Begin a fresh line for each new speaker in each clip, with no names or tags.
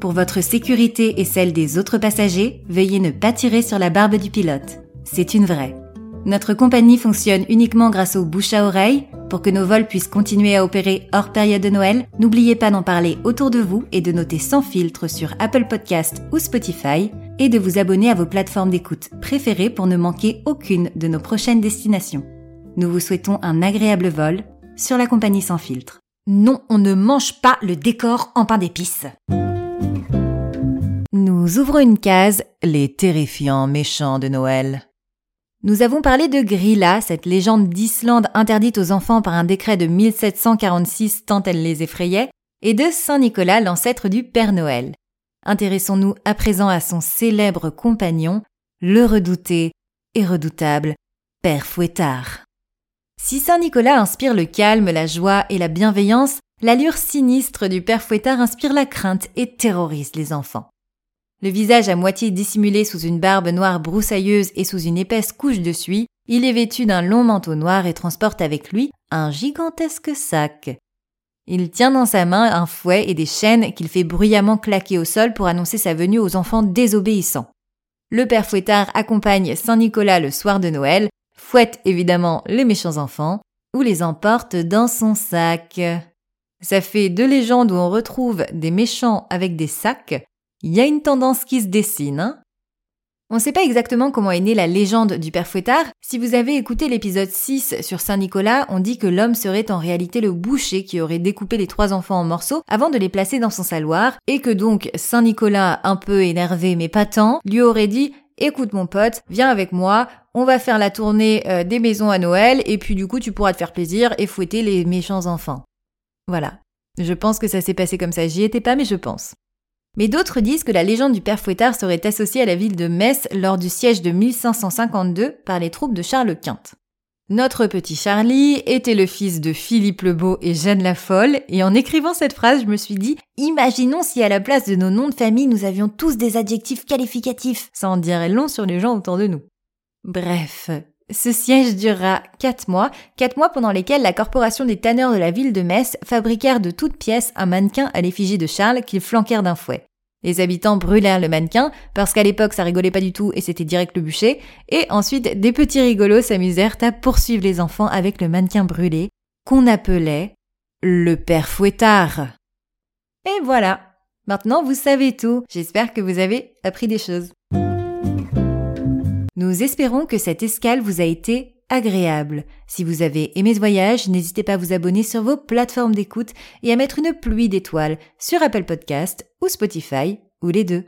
Pour votre sécurité et celle des autres passagers, veuillez ne pas tirer sur la barbe du pilote. C'est une vraie. Notre compagnie fonctionne uniquement grâce au bouche à oreille. Pour que nos vols puissent continuer à opérer hors période de Noël, n'oubliez pas d'en parler autour de vous et de noter sans filtre sur Apple Podcast ou Spotify et de vous abonner à vos plateformes d'écoute préférées pour ne manquer aucune de nos prochaines destinations. Nous vous souhaitons un agréable vol sur la compagnie sans filtre. Non, on ne mange pas le décor en pain d'épices. Nous ouvrons une case, les terrifiants méchants de Noël. Nous avons parlé de Grilla, cette légende d'Islande interdite aux enfants par un décret de 1746 tant elle les effrayait, et de Saint Nicolas, l'ancêtre du Père Noël. Intéressons-nous à présent à son célèbre compagnon, le redouté et redoutable Père Fouettard. Si Saint Nicolas inspire le calme, la joie et la bienveillance, l'allure sinistre du Père Fouettard inspire la crainte et terrorise les enfants. Le visage à moitié dissimulé sous une barbe noire broussailleuse et sous une épaisse couche de suie, il est vêtu d'un long manteau noir et transporte avec lui un gigantesque sac. Il tient dans sa main un fouet et des chaînes qu'il fait bruyamment claquer au sol pour annoncer sa venue aux enfants désobéissants. Le père Fouettard accompagne Saint Nicolas le soir de Noël, fouette évidemment les méchants enfants, ou les emporte dans son sac. Ça fait deux légendes où on retrouve des méchants avec des sacs, il y a une tendance qui se dessine. Hein on ne sait pas exactement comment est née la légende du père Fouettard. Si vous avez écouté l'épisode 6 sur Saint-Nicolas, on dit que l'homme serait en réalité le boucher qui aurait découpé les trois enfants en morceaux avant de les placer dans son saloir, et que donc Saint-Nicolas, un peu énervé mais pas tant, lui aurait dit Écoute mon pote, viens avec moi, on va faire la tournée euh, des maisons à Noël, et puis du coup tu pourras te faire plaisir et fouetter les méchants enfants. Voilà. Je pense que ça s'est passé comme ça, j'y étais pas mais je pense. Mais d'autres disent que la légende du père Fouettard serait associée à la ville de Metz lors du siège de 1552 par les troupes de Charles Quint. Notre petit Charlie était le fils de Philippe le Beau et Jeanne la Folle, et en écrivant cette phrase, je me suis dit, imaginons si à la place de nos noms de famille, nous avions tous des adjectifs qualificatifs. Ça en dirait long sur les gens autour de nous. Bref, ce siège durera quatre mois, quatre mois pendant lesquels la corporation des tanneurs de la ville de Metz fabriquèrent de toutes pièces un mannequin à l'effigie de Charles qu'ils flanquèrent d'un fouet. Les habitants brûlèrent le mannequin, parce qu'à l'époque ça rigolait pas du tout et c'était direct le bûcher, et ensuite des petits rigolos s'amusèrent à poursuivre les enfants avec le mannequin brûlé, qu'on appelait le père fouettard. Et voilà. Maintenant vous savez tout. J'espère que vous avez appris des choses. Nous espérons que cette escale vous a été agréable. Si vous avez aimé ce voyage, n'hésitez pas à vous abonner sur vos plateformes d'écoute et à mettre une pluie d'étoiles sur Apple Podcast ou Spotify, ou les deux.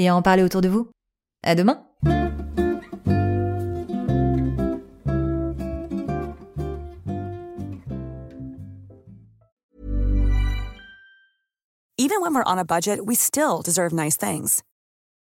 Et à en parler autour de vous. À demain!
Even when we're on a budget, we still deserve nice things.